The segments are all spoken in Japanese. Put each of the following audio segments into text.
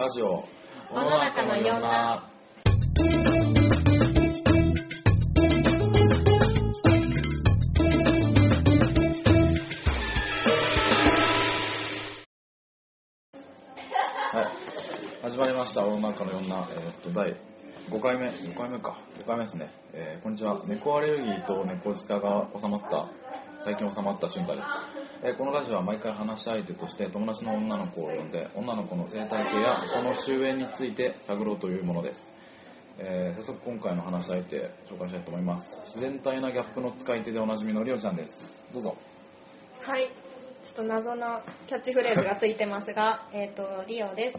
ラジオ。世の中のいろんなはい。始まりました。世の中のいろんな、えーっと第5回目。5回目か。5回目ですね、えーこんにちは。猫アレルギーと猫舌が収まった。最近収まった俊太です、えーこのラジオは毎回話し相手として友達の女の子を呼んで女の子の生態系やその終焉について探ろうというものです。えー早速今回の話し相手紹介したいと思います。自然体なギャップの使い手でおなじみのりおちゃんです。どうぞ。はい。ちょっと謎のキャッチフレーズがついてますがえっとリオです。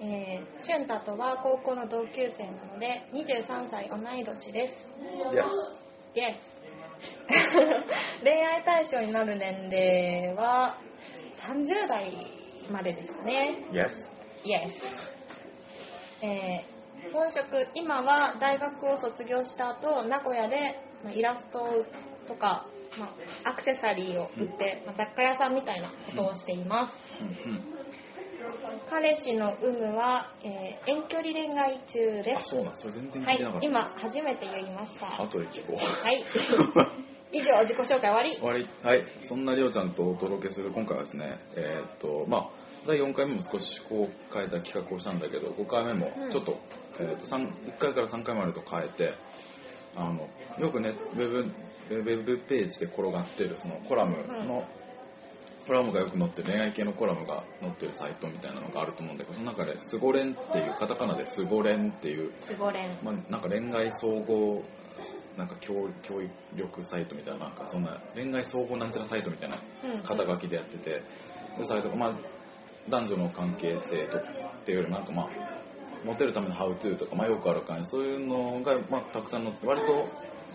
えー、俊太とは高校の同級生なので23歳同い年です。イエイエス 恋愛対象になる年齢は30代までですかね。スイエイエス、えー本職今は大学を卒業した後名古屋でまあイラストとか、まあ、アクセサリーを売って、まあ、雑貨屋さんみたいなことをしています、スうんうん彼氏の有無は、えー遠距離恋愛中であそうなんそれ全然すはい聞いてなかった、今初めて言いました。後で聞こう。はい。以上自己紹介終わり。終わり。はい。そんなりおちゃんとお届けする今回はですねえーっとまあ第4回目も少しこう変えた企画をしたんだけど5回目もうん。ちょっと,、えーっと3 1回から3回までと変えてあのよくねウェブウェブページで転がってるそのコラムの、コラムがよく載ってる恋愛系のコラムが載ってるサイトみたいなのがあると思うんだけどその中で「スゴレン」っていうカタカナで「スゴレン」っていうすごれんまあ、なんか恋愛総合なんか教教育力サイトみたいななんかそんな恋愛総合なんちゃらサイトみたいなうん。肩書きでやってて、でサイトがまあ男女の関係性とっていうよりもなんかまあモテるためのハウトゥーとか、まあ、よくある感じ。そういうのが、まあ、たくさん載って割と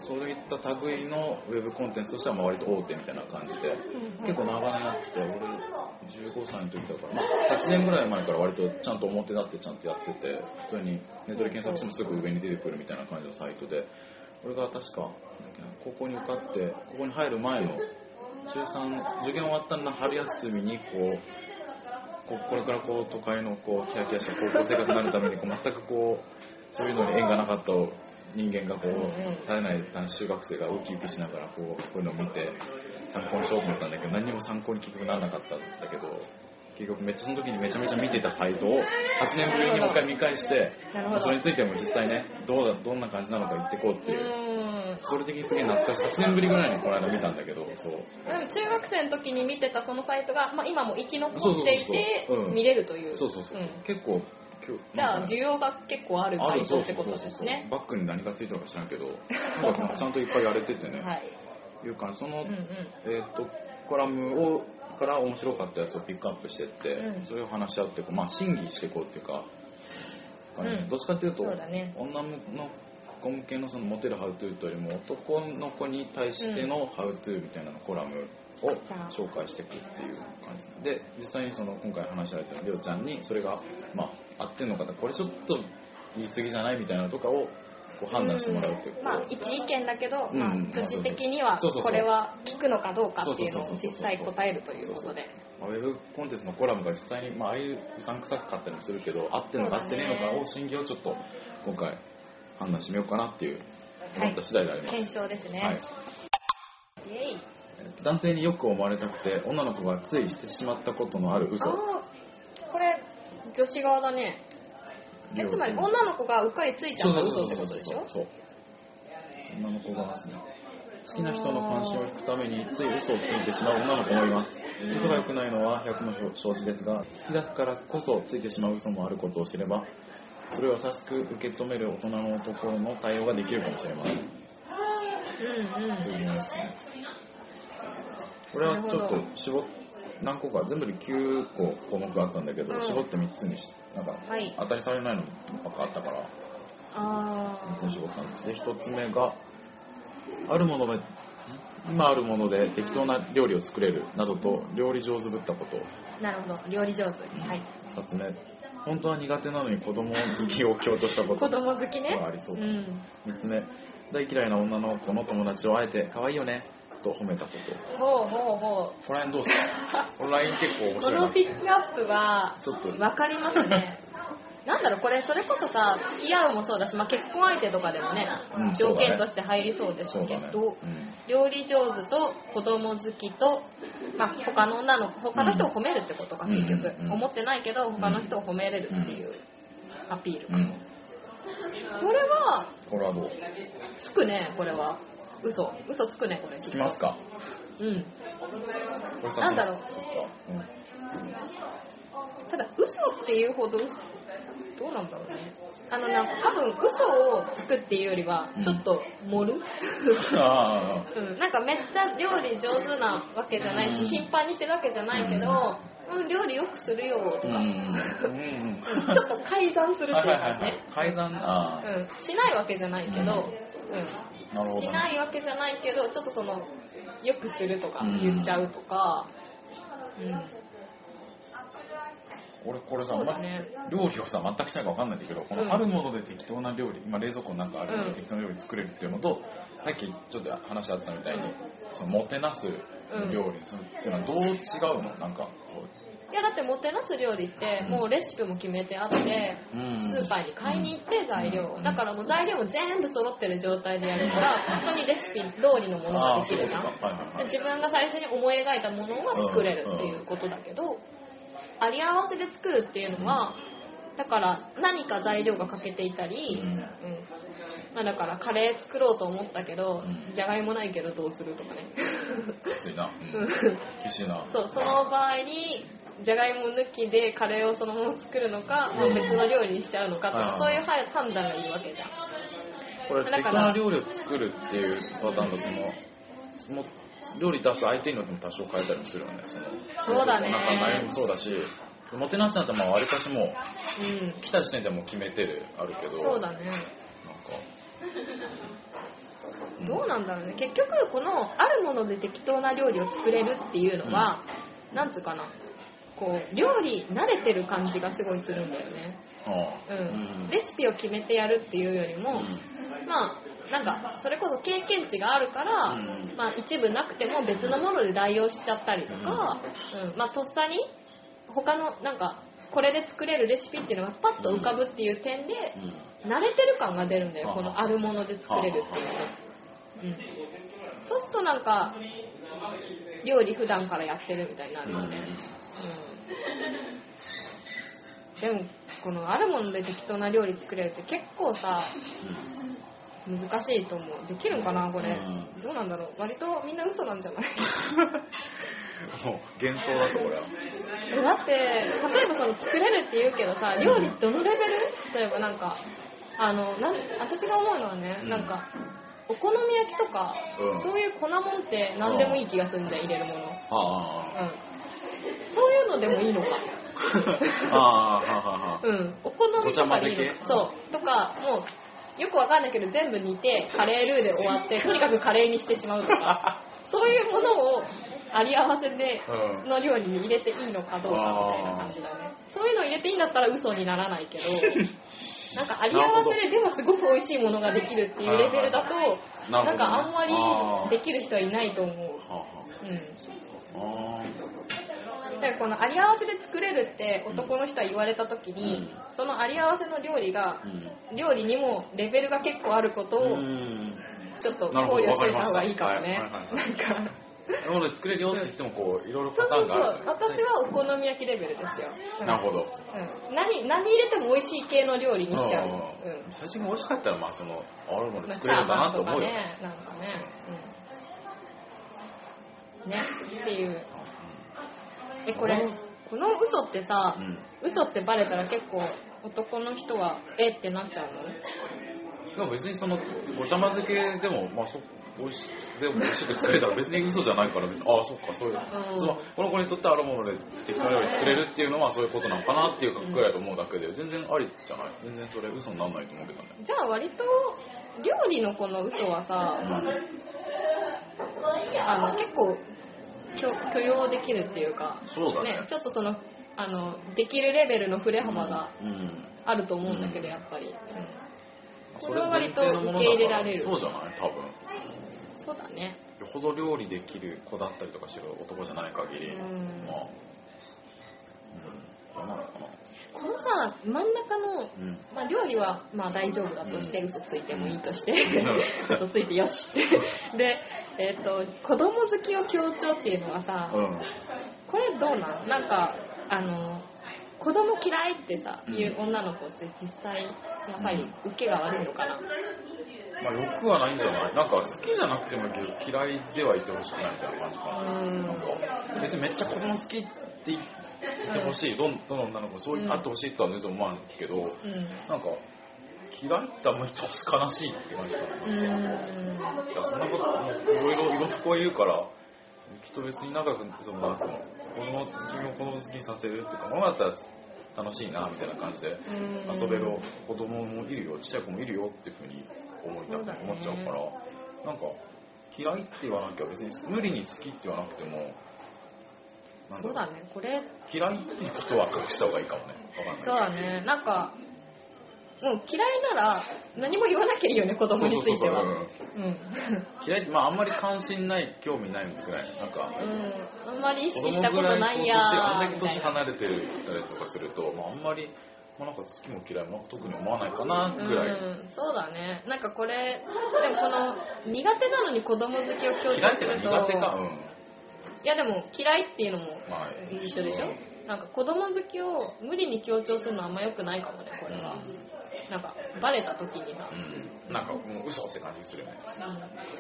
そういった類のウェブコンテンツとしてはまあ割と大手みたいな感じで、うん結構長年やってて俺15歳の時だから、まあ、8年ぐらい前から割とちゃんと表立ってちゃんとやってて普通にネットで検索してもすぐ上に出てくるみたいな感じのサイトで俺が確か高校に受かってここに入る前の中3受験終わったんだ春休みにこうここれからこう都会のこうキラキラした高校生活になるためにこう全くこうそういうのに縁がなかった人間がこううんうん。絶えない男子中学生がウキウキしながらこうこういうのを見て参考にしようと思ったんだけど何にも参考に結局ならなかったんだけど結局めっちゃその時にめちゃめちゃ見てたサイトを8年ぶりにもう一回見返してそれについても実際ねどうだどんな感じなのか言ってこうってう。いうそれ的にすげえ懐かしい。8年ぶりぐらいにこの間見たんだけどそう。中学生の時に見てたそのサイトが、まあ、今も生き残っていて見れるという。そうそうそう、ん。結構じゃあ需要が結構あるサイトってことですね。バックに何がついてるか知らんけど ちゃんといっぱいやれててね、はい。いう感じその、うんうん。えー、とコラムをから面白かったやつをピックアップしてって、うん。それを話し合ってこう、まあ、審議していこうっていうか、うん。どっちかっていうとね。女の子向けのそのモテるハウトゥーというよりも男の子に対してのハウトゥーみたいなのコラムを紹介していくっていう感じ。で実際にその今回話し合ったりょうちゃんにそれが、まあ、合ってんのかとこれちょっと言い過ぎじゃないみたいなのとかをこう判断してもらうっていう。まあ一意見だけど、うんまあ、女子的にはこれは聞くのかどうかっていうのを実際答えるということで。まあウェブコンテンツのコラムが実際に、まあ、ああいううさんくさかったりもするけど合ってるのか合ってねえのかを審議をちょっと今回判断してみようかなっていう思った次第であります、検証ですね、はい。イエイ。えっと男性によく思われたくて女の子がついしてしまったことのある嘘女子側だね。えつまり女の子がうっかりついちゃった嘘ってことでしょ？そう女の子がですね。好きな人の関心を引くためについ嘘をついてしまう女の子もいます。うん嘘が良くないのは100の承知ですが好きだからこそついてしまう嘘もあることを知ればそれを優しく受け止める大人の男の対応ができるかもしれません。うんうん。というこれはちょっと絞っ何個か全部で9個項目があったんだけど、うん。絞って3つにしなんかはい。当たりされないのばっかあったからあ3つに絞ったんです。で1つ目があるもので今あるもので適当な料理を作れるなどと料理上手ぶったこと。あなるほど。料理上手。はい。2つ目。本当は苦手なのに子供好きを強調したこと。子供好きね。ありそう。うん。3つ目。大嫌いな女の子の友達をあえて可愛いよねと褒めたこと。ほうほうほう。この辺どうですか？このライン結構面こ白いな。のピックアップはちょっと。分かりますね。なんだろうこれそれこそさ付き合うもそうだし、まあ、結婚相手とかでもね、条件として入りそうですけど、うん。料理上手と子供好きと、まあ、他の女の子他の人を褒めるってことか、うん。結局、思ってないけど他の人を褒めれるっていうアピール。かな、うん。これはこれはどうつくねこれは嘘。嘘つくねこれ。聞きますか。うん。なんだろう。うん。ただ嘘っていうほどどうなんだろうね。あのなんか多分嘘をつくっていうよりはちょっと盛る、あうん、なんかめっちゃ料理上手なわけじゃないし、うん。頻繁にしてるわけじゃないけど、うん、料理よくするよとか、あうん。うん。うん。ちょっと改ざんするっていうはいはいかはいはい。ね、階段あうん、しないわけじゃないけど、うん。しないわけじゃないけどちょっとそのよくするとかうん。言っちゃうとか、うん。俺これさ、ね。料理をさ全くしないか分かんないんだけどこうん。のあるもので適当な料理、今冷蔵庫の中あるものうん。で適当な料理作れるっていうのと、さっきちょっと話あったみたいにそのもてなす料理、そのっていうのはどう違うの？なんかこいやだってもてなす料理ってもうレシピも決めてあって、スーパーに買いに行って材料うん。だからもう材料も全部揃ってる状態でやるから本当にレシピ通りのものができるじゃん。はいはい自分が最初に思い描いたものが作れるっていうことだけどあり合わせで作るっていうのはだから何か材料が欠けていたり、うん。うん。まあ、だからカレー作ろうと思ったけどうん。じゃがいもないけどどうするとかね。きついな、うん。うん。厳しいな。そうその場合にじゃがいも抜きでカレーをそのまま作るのか、まあ、別の料理にしちゃうのかとか、うんそういう判断がいいわけじゃん。これ適当な料理を作るっていうパターンとそのその料理出す相手によっても多少変えたりもするよね。そのそうだね。なんか内容もそうだしもてなすなんてまあわりかしもううん。来た時点でもう決めてるあるけどそうだね。なんかうん。どうなんだろうね。結局このあるもので適当な料理を作れるっていうのは、なんつうかなこう料理慣れてる感じがすごいするんだよね、うん。レシピを決めてやるっていうよりも、まあなんかそれこそ経験値があるから、うん。まあ、一部なくても別のもので代用しちゃったりとか、うん。まあ、とっさに他のなんかこれで作れるレシピっていうのがパッと浮かぶっていう点でうん。慣れてる感が出るんだよはあ。このあるもので作れるっていうの、うん、そうするとなんか料理普段からやってるみたいになるよね、うん、でもこのあるもので適当な料理作れるって結構さ難しいと思う。できるんかなこれ、うん。どうなんだろう。割とみんな嘘なんじゃない？もう幻想だとこれはえだって例えばその作れるって言うけどさ料理どのレベル？例えばなんかあのなん私が思うのはね、うん。なんかお好み焼きとか、うん。そういう粉もんって何でもいい気がするんだよ入れるもの、あ。うん、そういうのでもいいのか。あああはははうん。お好みとかでいいのごちゃ混ぜ系？そう。とかもうよくわかんないけど全部煮てカレールーで終わって とにかくカレーにしてしまうとかそういうものをあり合わせでうん。の料理に入れていいのかどうかみたいな感じだね。そういうの入れていいんだったら嘘にならないけど なんかあり合わせででもすごく美味しいものができるっていうレベルだとなんかあんまありー。できる人はいないと思う。はうんだからこのあり合わせで作れるって男の人は言われた時に、うん。そのあり合わせの料理があうん。料理にもレベルが結構あることをうん。ちょっと考慮しておいた方がいいかもね。なんかなので作れるよって言ってもこういろいろパそうそうそう。ターンがある私はお好み焼きレベルですよ、うん。なるほど。うん、何何入れても美味しい系の料理にしちゃう、うんうん最初に美味しかったらまあそのあるものまあ作れるんだなと思うよ。チャーハンとかねなんかね、うん、ねっていうえこれこの嘘ってさ、うん。嘘ってバレたら結構男の人はえってなっちゃうの？でも別にそのごちゃ混ぜ系でもまあそ美味しでも美味しく作れたら別に嘘じゃないから別にああそっかそういう、うん。そのこの子にとってあるもので適当な料理作れるっていうのはそういうことなのかなっていうかくらいと思うだけで全然ありじゃない？全然それ嘘にならないと思うけどね。じゃあ割と料理のこの嘘はさ、あの結構許許容できるっていうかそうだね。ちょっとそのあのできるレベルの振れ幅がうん。あると思うんだけどやっぱり、うん。こそれれは割と受け入れらられる。そうじゃない多分。そうだね。よほど料理できる子だったりとかしてる男じゃない限り、うん。まあ、うん、じゃないかな。このさ真ん中の、うん。まあ、料理はまあ大丈夫だとして、嘘ついてもいいとして、ん。嘘ついてよし。で、えっと子供好きを強調っていうのはさ、うん。これどうなん？なんかあの子供嫌いってさ、うん。いう女の子って実際やっぱり受けが悪いのかな、まあ、欲はないんじゃない？なんか好きじゃなくても嫌いではいてほしくないみたいな感じかな。うん。なんか別にめっちゃ子供好きって言ってほしい、どんどの女の子もそううん。あってほしいとは全然思わんけど、うん。なんか嫌いってあんまり言ってほし悲しいって感じかな。うーんいやそんなこともういろいろいろんな子いるからきっと別に仲良くそのなんか子供君を子供好きにさせるっていうかものだったら楽しいなみたいな感じで遊べる子供もいるよちっちゃい子もいるよっていうふうに思いたく思っちゃうからなんか嫌いって言わなきゃ別に無理に好きって言わなくてもそうだねこれ嫌いっていうことは隠した方がいいかもねわかんないそうだねなんかもう嫌いなら何も言わなきゃいいよね子供については。嫌いまああんまり関心ない興味ないぐらいなんか。うん。あんまり意子識したことないやあんだけ年離れてたりとかすると、まあ、あんまり、まあ、なんか好きも嫌いも特に思わないかなぐらい、うん、そうだね。なんかこれでもこの苦手なのに子供好きを強調すると。苦手か。うん。いやでも嫌いっていうのもまあ一緒でしょ？なんか子供好きを無理に強調するのはあんま良くないかもねこれはなんかバレた時にさ。うん。なんかもう嘘って感じするよね。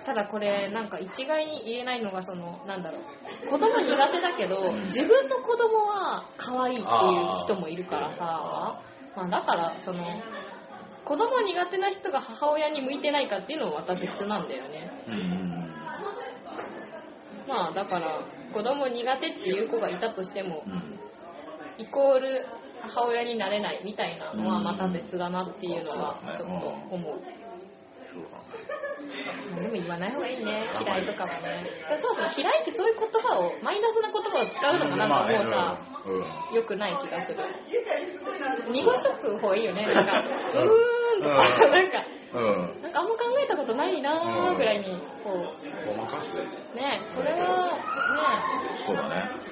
ただこれなんか一概に言えないのがそのなんだろう。子供苦手だけどん。自分の子供は可愛いっていう人もいるからさ。まあ、だからその子供苦手な人が母親に向いてないかっていうのもまた別なんだよね。うんうん。まあだから子供苦手っていう子がいたとしてもうん。イコール母親になれないみたいなのはまた別だなっていうのはちょっと思う。でも言わない方がいいね、嫌いとかはね。そうそう、嫌いってそういう言葉を、マイナスな言葉を使うのがなんかもうさ、うん。良くない気がする。濁しとく方がいいよね、なんか、うーんとか、うん。なんか、なんかあんま考えたことないなーぐらいに、こごまかして。う、ね、それは、ね、そうだね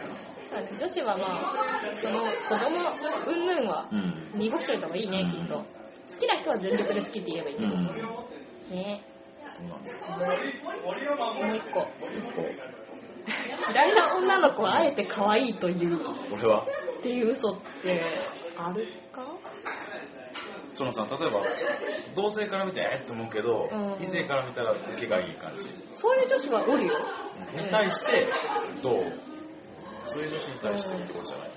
女子はまあ、その子供云々はうん。濁しといた方がいいね、きっと。好きな人は全力で好きって言えばいいけど。う。ん。ね。もう一個。嫌いな女の子はあえて可愛いという。俺は？っていう嘘ってあるか？そのさ例えば同性から見てえっと思うけど、うん。異性から見たら受けがいい感じ。そういう女子はおるよ。に対してどう？そういう女子に対してってことじゃない。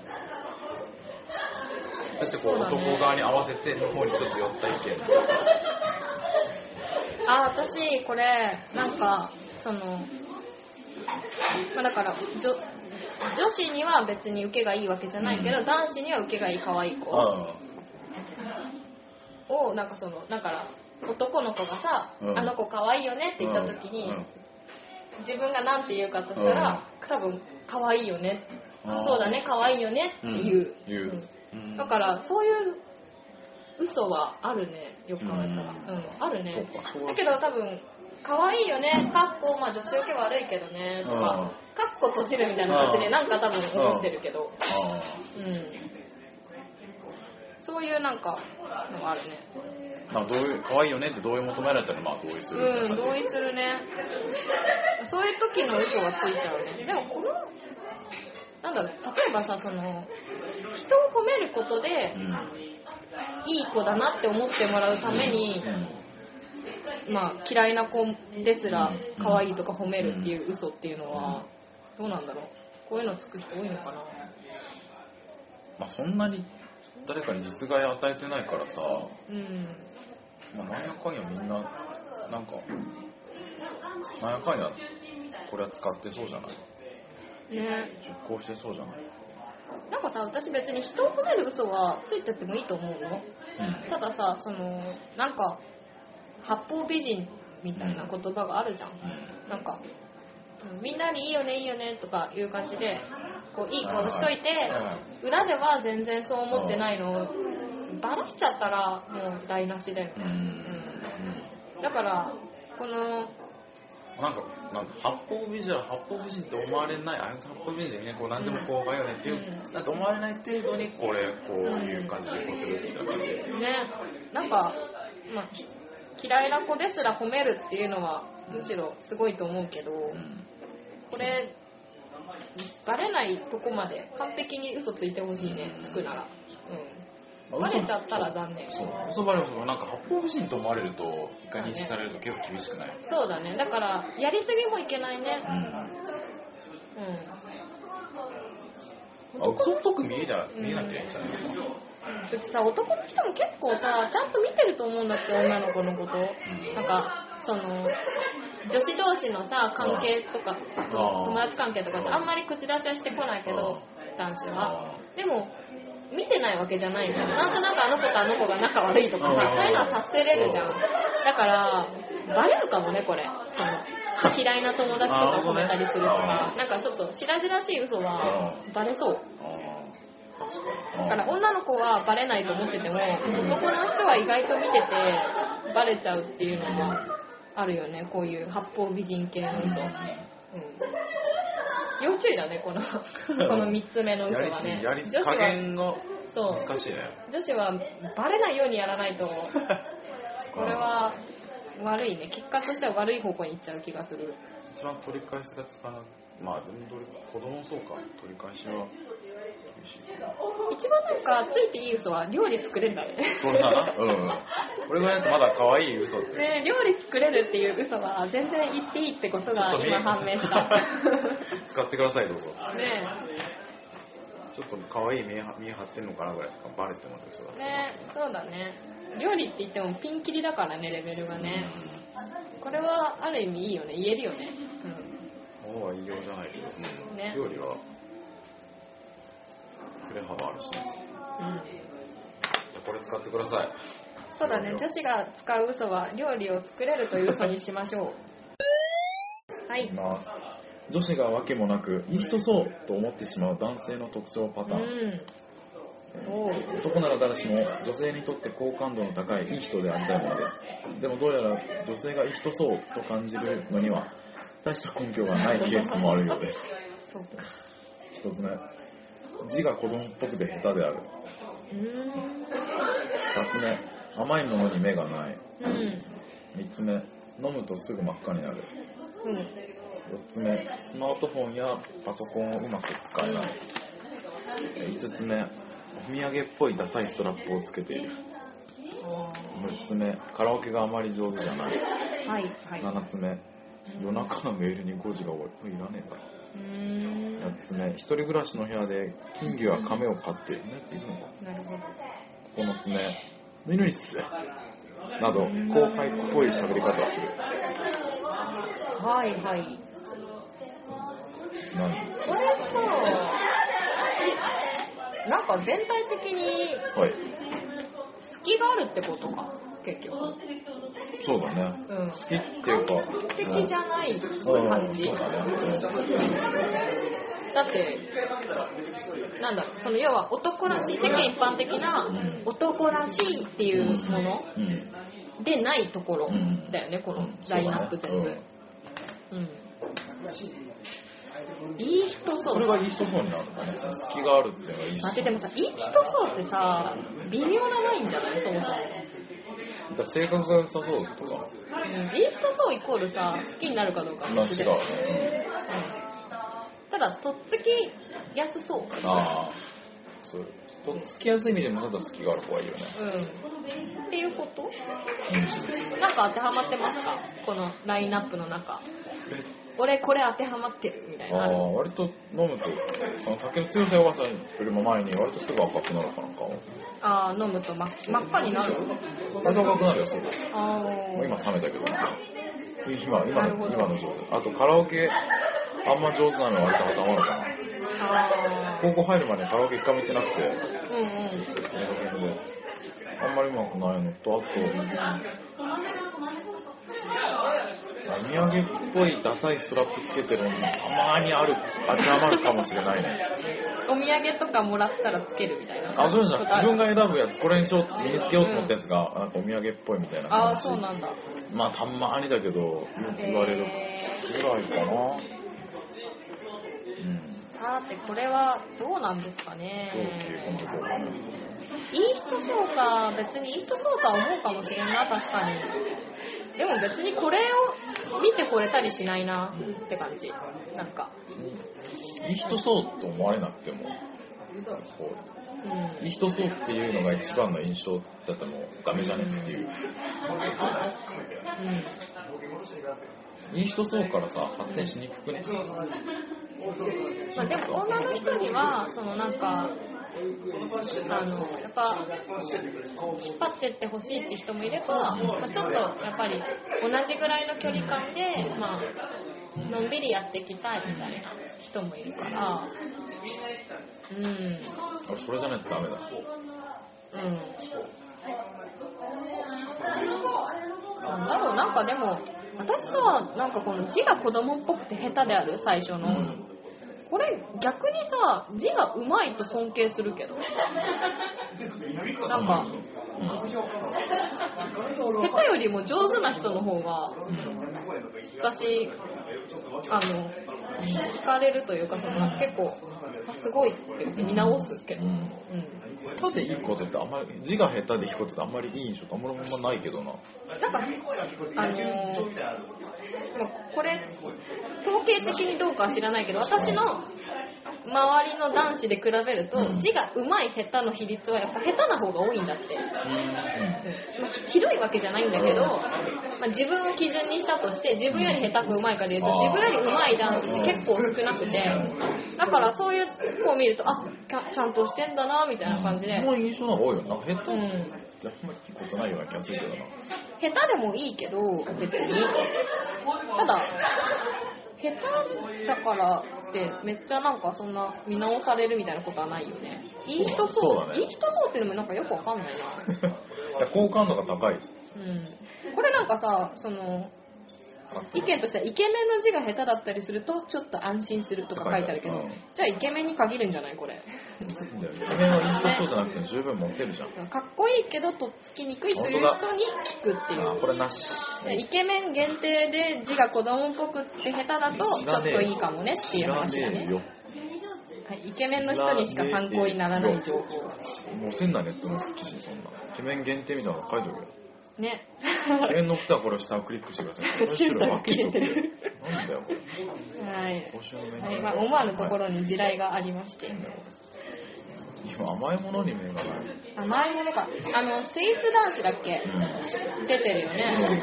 そしてこう男側に合わせての方にちょっと寄った意見。あ、私、これ、なんか、その、まあ、だから、女女子には別に受けがいいわけじゃないけど、うん。男子には受けがいい可愛い子。あを、なんかその、だから、男の子がさ、うん。あの子可愛いよねって言った時に、自分が何て言うかとしたら、多分可愛いよね、うんそうだね可愛いよねって言う、うん。言う。うん。だからそういう嘘はあるねよく考えたら、ううん。んあるね。だけど多分可愛いよねかっこまあ女子受け悪いけどねとか、うん。かっこ閉じるみたいな感じでうん。なんか多分思ってるけど、あうん。そういうなんかのがあるね。あまあ同意可愛いよねって同意求められたらまあ同意するうん、同意するね。そういう時の嘘がついちゃうね。でもこの、なんだろう、例えばさ、その、人を褒めることでう、んいい子だなって思ってもらうためにう、んまあ、嫌いな子ですらうん可愛いとか褒めるっていう嘘っていうのは、どうなんだろう？こういうのつく人多いのかな？まあそんなに誰かに実害与えてないからさうん。まあ、なんやかんやみんな、なんか、なんやかんや、これは使ってそうじゃない？ね。実行してそうじゃない？なんかさ、私別に人を褒める嘘はついてってもいいと思うの。うん。たださそのなんか八方美人みたいな言葉があるじゃん、なんかうんみんなにいいよねいいよねとかいう感じでこういい顔しといて裏では全然そう思ってないのをバラしちゃったらもう台無しだよね、うん。うん。だからこのまなんか、なんか八方美人は八方美人って思われない、あいつ八方美人でね、こう何でもこうがよねっていう、うん。なんて思われない程度に、これ、こういう感じでこうするみたいな感じ。で。ね。なんか、まあ、き嫌いな子ですら褒めるっていうのはむしろすごいと思うけど、うん。これバレないとこまで完璧に嘘ついてほしいねつくなら、うん、バレちゃったら残念。そう、嘘バレもなんか八方美人と思われると、一回認識されると結構厳しくない？そうだね。だからやりすぎもいけないね。うん。うん。あ嘘っぽく見えな見えなきゃいいん。じゃないですか。うちさ男の人も結構さちゃんと見てると思うんだって女の子のこと。なんかその女子同士のさ関係とか友達関係とかってあんまり口出しはしてこないけど男子は。でも見てないわけじゃないんだよなんとなくあの子とあの子が仲悪いとかさそういうのは察せれるじゃん。だからバレるかもねこれ。その嫌いな友達とか褒めたりするとか。なんかちょっと白々しい嘘はバレそう。だから女の子はバレないと思ってても男の人は意外と見ててバレちゃうっていうのがあるよね。こういう八方美人系の嘘、うん、要注意だねこのこの3つ目の嘘はね。女子は減がそう。難しいね。女子はバレないようにやらないと。これは悪いね。結果としては悪い方向に行っちゃう気がする。一番取り返しがつかなまあ全部取り子供もそうか。取り返しは一番なんかついていい嘘は料理作れるんだね。それだな？うんこれぐらいだとまだ可愛い嘘って、ね、料理作れるっていう嘘は全然言っていいってことが今判明した。使ってくださいどうぞ。ね。ちょっと可愛い見え張ってんのかなぐらいしか？バレてもらう嘘ねえ、そうだね。料理って言ってもピンキリだからね、レベルがね。これはある意味いいよね、言えるよね。うん。物は言いようじゃないけど、うん。ね。料理は振れ幅あるしねうん。これ使ってくださいそうだね、女子が使う嘘は料理を作れるという嘘にしましょう。はいき。ます女子が訳もなくいい人そうと思ってしまう男性の特徴パうターン、う。男なら誰しも女性にとって好感度の高いいい人でありたいものですでもどうやら女性がいい人そうと感じるのには大した根拠がないケースもあるようです。一つ目字が子供っぽくて下手である。うーん。二つ目。甘いものに目がない。うん。三つ目。飲むとすぐ真っ赤になる。うん。四つ目。スマートフォンやパソコンをうまく使えない。五つ目。お土産っぽいダサいストラップをつけている。あ6つ目。カラオケがあまり上手じゃない。ーはい、はい。7つ目。夜中のメールに5時が多い。これいらねえかうーん。ら8つ目一人暮らしの部屋で金魚や亀を飼っているやついるのかなるほど。9つ目ぬいっすなど後輩っぽい喋り方をするはい、はい。何これさ、なんか全体的にはい隙があるってことか、結局。そうだねうん。好きっていうか完璧じゃないうん感じ。そうだねだって、なんだろう、その要は男らしい、世間一般的なうん男らしいっていうものうんでないところうんだよね、このうんラインナップ全部。そうん。いい人そう。これがいい人そうになるんだね隙があるっていうのがいい人でもさ、いい人そうってさ、微妙なラインじゃない？そもそも。だ性格が良さそうとか。うん、いい人そうイコールさ、好きになるかどうかまあ違うね。ただ、とっつきやすそう。ああ。そう。とっつきやすい意味でもただ隙がある方がいいよね。うん。っていうこと？うん。なんか当てはまってますか？このラインナップの中。俺これ当てはまってるみたいな。ああ。割と飲むとその酒の強さ弱さよりも前に割とすぐ赤くなるかなんか。ああ、飲むと真っ真っ赤になる。割と赤くなるよすぐあもう今冷めたけど。今今のなるほど。今の状態。あとカラオケあんま上手なの割と固まるかな高校入るまでカラオケ一回も行ってなくて。ーうん。うん。あんまりうまくないのとあとお土産っぽいダサいストラップつけてるのたまにある、当てはまるかもしれないね。お土産とかもらったらつけるみたいな。あ、そうじゃん。ことある自分が選ぶやつ、これにしよう身につけようと思ったやつが、なんかお土産っぽいみたいなああ。そうなんだ。まあ、たまにだけど、よく言われるぐらいかな。うん。さて、これはどうなんですかね。いい人そうか、別にいい人そうとは思うかもしれんな、確かに。でも別にこれを見てこれたりしないなって感じ。なんか。いい人そうと思われなくても、こういい人そうっていうのが一番の印象だったらもうダメじゃねっていう。うん。いい人そうからさ、発展しにくくね？まあ、でも女の人にはそのなんかあのやっぱ引っ張ってってほしいって人もいれば、まあ、ちょっとやっぱり同じぐらいの距離感で、まあのんびりやっていきたいみたいな人もいるから。うん。それじゃないとダメだ。うん。なんだろうなんかでも私さなんかこの字が子供っぽくて下手である最初の、うんこれ逆にさ字がうまいと尊敬するけど。なんか下手よりも上手な人の方が私あの惹かれるというかその結構あすごいって見直すけど、ううんん下手でいいことってあんまり、字が下手でいいことってあんまりいい印象ってあんまりあんまないけどな。なんか、あのーまあこれ、統計的にどうかは知らないけど、私の周りの男子で比べると、うん。字が上手い下手の比率はやっぱ下手な方が多いんだって。まあ、ひどいわけじゃないんだけど、まあ、自分を基準にしたとして自分より下手か上手いかでいうと自分より上手い男子って結構少なくてだからそういう子を見るとあちゃちゃんとしてんだなみたいな感じで、その印象の方が多いよな。下手ってあうんんまり聞いたことないような気がするけどな。下手でもいいけど別に。ただ下手だからってめっちゃなんかそんな見直されるみたいなことはないよね。いい人そう。そうだね。いい人そうっていうのもなんかよくわかんないな。いや好感度が高い。うん。これなんかさその意見としてはイケメンの字が下手だったりするとちょっと安心するとか書いてあるけど、うんじゃあイケメンに限るんじゃないこれイケメンはインスタそうじゃなくて十分モテるじゃん。かっこいいけどとっつきにくいという人に聞くっていうあ、これなし。でイケメン限定で字が子供っぽくって下手だとちょっといいかもねっていう話だね。はい、イケメンの人にしか参考にならない情報もうせんなネットの記事そんな。イケメン限定みたいなの書いておくよ。ね。イケメンの人はこれを下をクリックしてください。シュ ートが切れてるなんだよ、これ。はい、はい。まあ、思わぬところに地雷がありまして今甘いものに目がない。甘いものか。あのスイーツ男子だっけ？うん。出てるよね。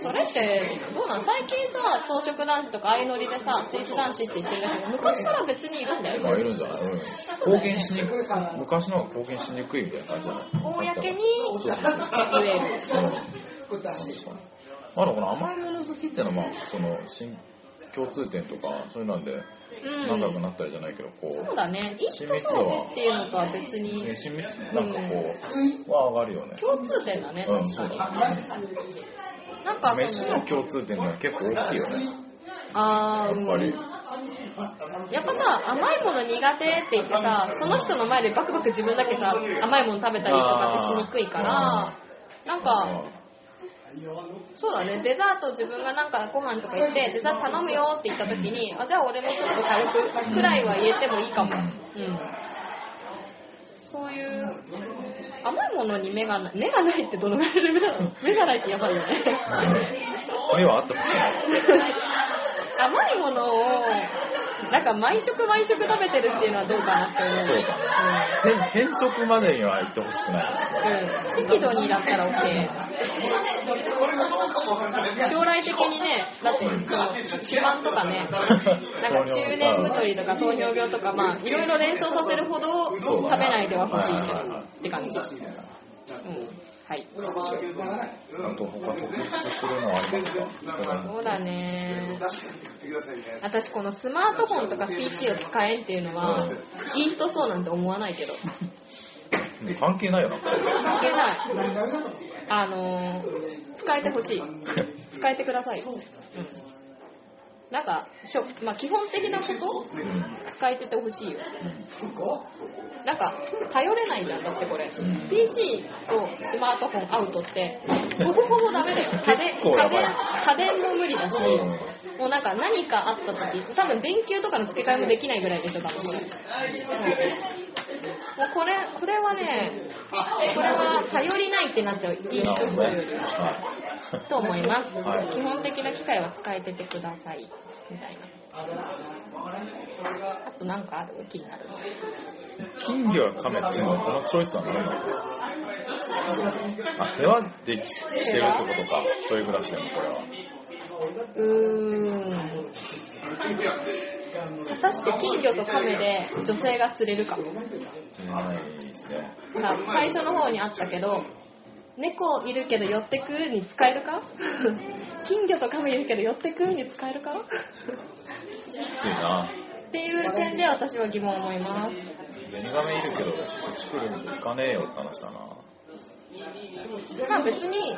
それってどうなん？最近さ草食男子とか相乗りでさスイーツ男子って言ってるんだけど昔から別にいるんだよまあいるんじゃない？うん。公言しにくい。昔の方が公言しにくいみたいな感じじゃない公に増える。うん。まあでもこの甘いもの好きってのはまあその新共通点とかそういうなんでうん。仲良くなったりじゃないけどこうそうだね。いい人そうっていうのとは別に。ね親密なんかこうは上がるよね。共通点だねうん。確かに。そうだねなんかそ飯のの共通点が結構大きいよね。あーやっぱり。やっぱさ甘いもの苦手って言ってさその人の前でバクバク自分だけさ甘いもの食べたりとかってしにくいからなんかそうだね。デザート自分がなんかご飯とか行ってデザート頼むよって言った時にあじゃあ俺もちょっと軽くくらいは言えてもいいかも。うん。そういう甘いものに目がない目がないってどのぐらいのレベルなの目がないってやばいよね。目はあってほしい甘いものをなんか毎食毎食食べてるっていうのはどうかなって思う。そうだ変変色までには行ってほしくない。うん、適度にだったら OK 将来的にねだってその肥満とかねなんか中年太りとか糖尿病とかまあいろいろ連想させるほど食べないでは欲しいって感じ、うん、はい。あと他特筆するのはありますか？そうだね。私このスマートフォンとか PC を使えんっていうのは、いい人そうなんて思わないけど。うん関係ないよな。関係ない。あのー使えてほしい。使使えてください。よ。うん。なんか、しょまあ、基本的なことうん。使えててほしいよ。うん。なんか、頼れないじゃん、だってこれ。うん。PC とスマートフォンアウトって、ほぼほぼダメだよ。家電家電家電も無理だし、うん。もうなんか何かあった時、多分電球とかの付け替えもできないぐらいでしょ、多分これ。もうこれ、これはね、これは頼りないってなっちゃう、いい人。より と思います、はい基本的な機械は使えててください。みたいな。あとなんかある？気になる。の金魚や亀っていうのはこのチョイスは何なのあ世話できしてるってことか。そういう暮らしでもこれは。うーん。果たして金魚と亀で女性が釣れるか。全然ないですね。さ最初の方にあったけど猫いるけど寄ってくるに使えるか？金魚と亀いるけど寄ってくるに使えるか？きついな。っていう点で私は疑問を思います。ゼニガメいるけどこっち来るん行かねえよって話だなまあ別に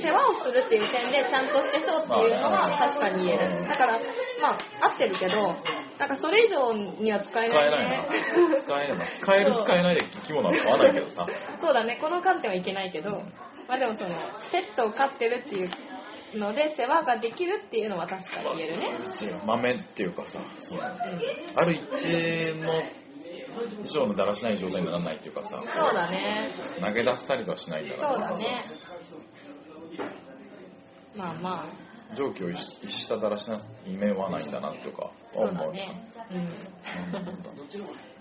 世話をするっていう点でちゃんとしてそうっていうのは確かに言える。だからまあ合ってるけどなんかそれ以上には使え使えないねな。使えない使える使えないで生き物は変わらないけどさ。そうだね。この観点はいけないけどまあでもそのペットを飼ってるっていうので世話ができるっていうのは確かに言えるね。豆っていうかさそううんある一定の以上のだらしない状態にならないっていうかさ。そうだね。投げ出したりとはしないんだそうだね。まあまあ。上気を逸しただらしなイメはないんだなっていうか思うだね。うん。うん